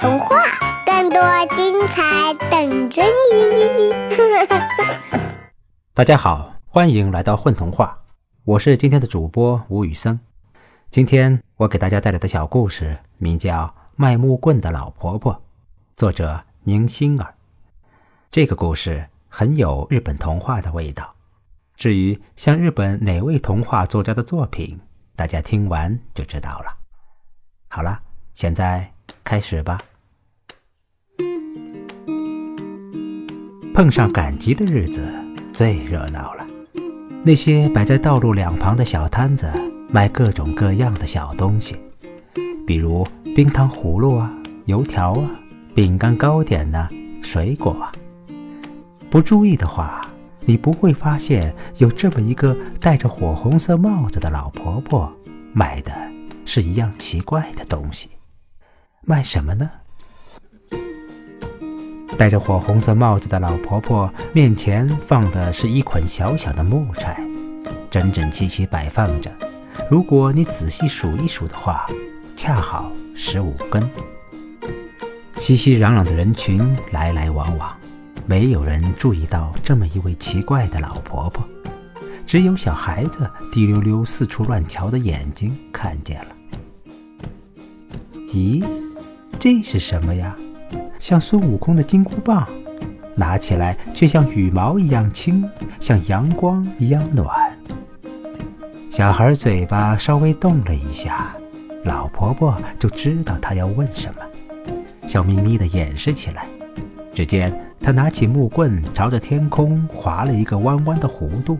童话，更多精彩等着你！大家好，欢迎来到混童话，我是今天的主播吴宇森。今天我给大家带来的小故事名叫《卖木棍的老婆婆》，作者宁心儿。这个故事很有日本童话的味道。至于像日本哪位童话作家的作品，大家听完就知道了。好了，现在开始吧。碰上赶集的日子最热闹了，那些摆在道路两旁的小摊子卖各种各样的小东西，比如冰糖葫芦啊、油条啊、饼干、糕点呐、水果啊。不注意的话。你不会发现有这么一个戴着火红色帽子的老婆婆，卖的是一样奇怪的东西。卖什么呢？戴着火红色帽子的老婆婆面前放的是一捆小小的木柴，整整齐齐摆放着。如果你仔细数一数的话，恰好十五根。熙熙攘攘的人群来来往往。没有人注意到这么一位奇怪的老婆婆，只有小孩子滴溜溜四处乱瞧的眼睛看见了。咦，这是什么呀？像孙悟空的金箍棒，拿起来却像羽毛一样轻，像阳光一样暖。小孩嘴巴稍微动了一下，老婆婆就知道他要问什么，笑眯眯地掩饰起来。只见。他拿起木棍，朝着天空划了一个弯弯的弧度，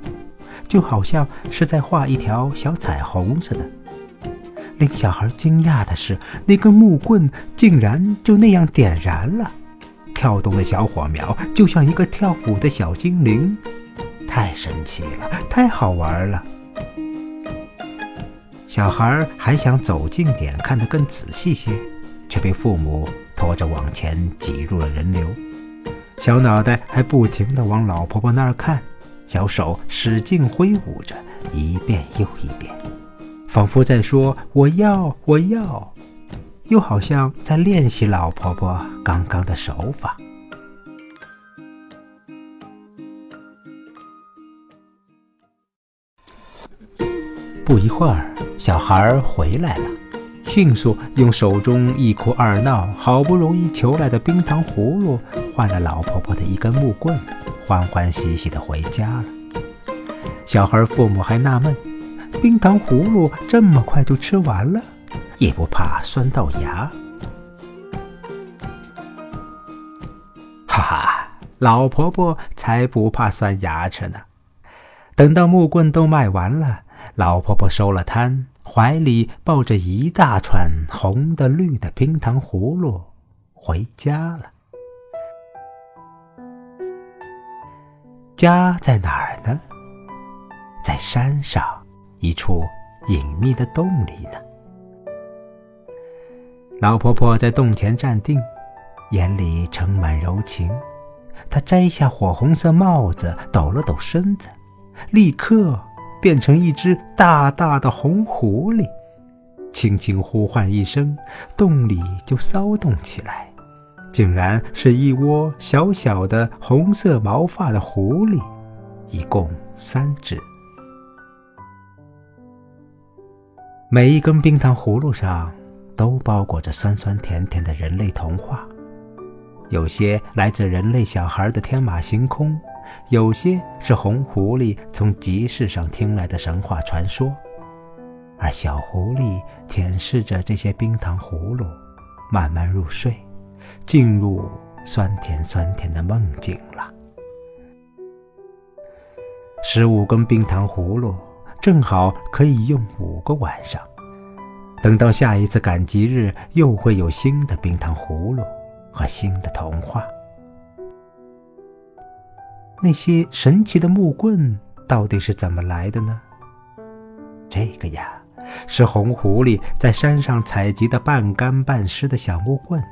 就好像是在画一条小彩虹似的。令小孩惊讶的是，那根木棍竟然就那样点燃了，跳动的小火苗就像一个跳舞的小精灵，太神奇了，太好玩了。小孩还想走近点，看得更仔细些，却被父母拖着往前挤入了人流。小脑袋还不停地往老婆婆那儿看，小手使劲挥舞着，一遍又一遍，仿佛在说“我要，我要”，又好像在练习老婆婆刚刚的手法。不一会儿，小孩回来了。迅速用手中一哭二闹好不容易求来的冰糖葫芦换了老婆婆的一根木棍，欢欢喜喜地回家了。小孩父母还纳闷：冰糖葫芦这么快就吃完了，也不怕酸到牙？哈哈，老婆婆才不怕酸牙齿呢。等到木棍都卖完了，老婆婆收了摊。怀里抱着一大串红的、绿的冰糖葫芦，回家了。家在哪儿呢？在山上一处隐秘的洞里呢。老婆婆在洞前站定，眼里盛满柔情。她摘下火红色帽子，抖了抖身子，立刻。变成一只大大的红狐狸，轻轻呼唤一声，洞里就骚动起来，竟然是一窝小小的红色毛发的狐狸，一共三只。每一根冰糖葫芦上都包裹着酸酸甜甜的人类童话，有些来自人类小孩的天马行空。有些是红狐狸从集市上听来的神话传说，而小狐狸舔舐着这些冰糖葫芦，慢慢入睡，进入酸甜酸甜的梦境了。十五根冰糖葫芦正好可以用五个晚上，等到下一次赶集日，又会有新的冰糖葫芦和新的童话。那些神奇的木棍到底是怎么来的呢？这个呀，是红狐狸在山上采集的半干半湿的小木棍，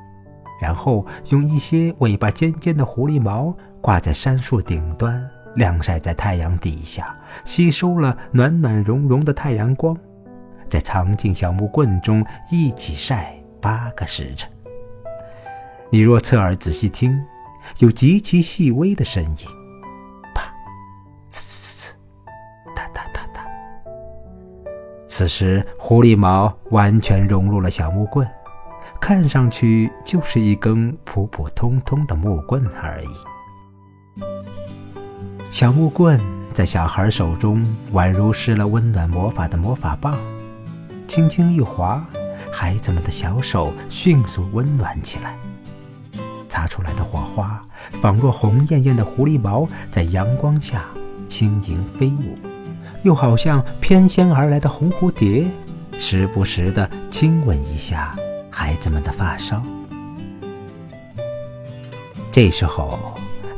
然后用一些尾巴尖尖的狐狸毛挂在杉树顶端，晾晒在太阳底下，吸收了暖暖融融的太阳光，再藏进小木棍中一起晒八个时辰。你若侧耳仔细听，有极其细微的声音，啪，呲呲呲，哒哒哒哒。此时，狐狸毛完全融入了小木棍，看上去就是一根普普通通的木棍而已。小木棍在小孩手中，宛如施了温暖魔法的魔法棒，轻轻一划，孩子们的小手迅速温暖起来。擦出来的火花，仿若红艳艳的狐狸毛，在阳光下轻盈飞舞，又好像翩跹而来的红蝴蝶，时不时地亲吻一下孩子们的发梢。这时候，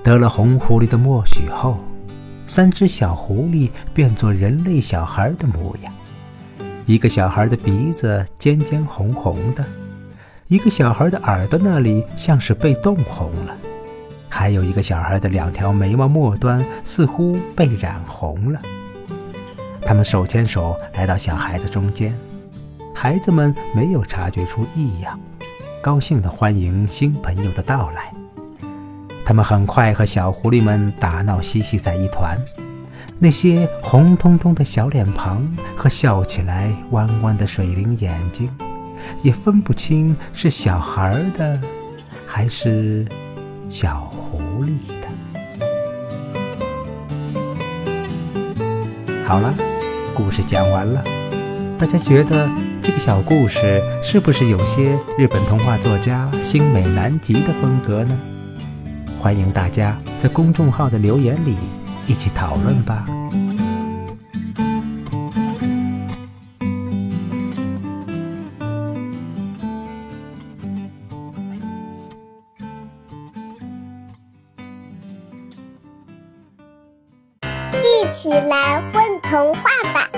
得了红狐狸的默许后，三只小狐狸变作人类小孩的模样。一个小孩的鼻子尖尖红红的。一个小孩的耳朵那里像是被冻红了，还有一个小孩的两条眉毛末端似乎被染红了。他们手牵手来到小孩子中间，孩子们没有察觉出异样，高兴地欢迎新朋友的到来。他们很快和小狐狸们打闹嬉戏在一团，那些红彤彤的小脸庞和笑起来弯弯的水灵眼睛。也分不清是小孩的，还是小狐狸的。好了，故事讲完了，大家觉得这个小故事是不是有些日本童话作家新美南吉的风格呢？欢迎大家在公众号的留言里一起讨论吧。一起来问童话吧。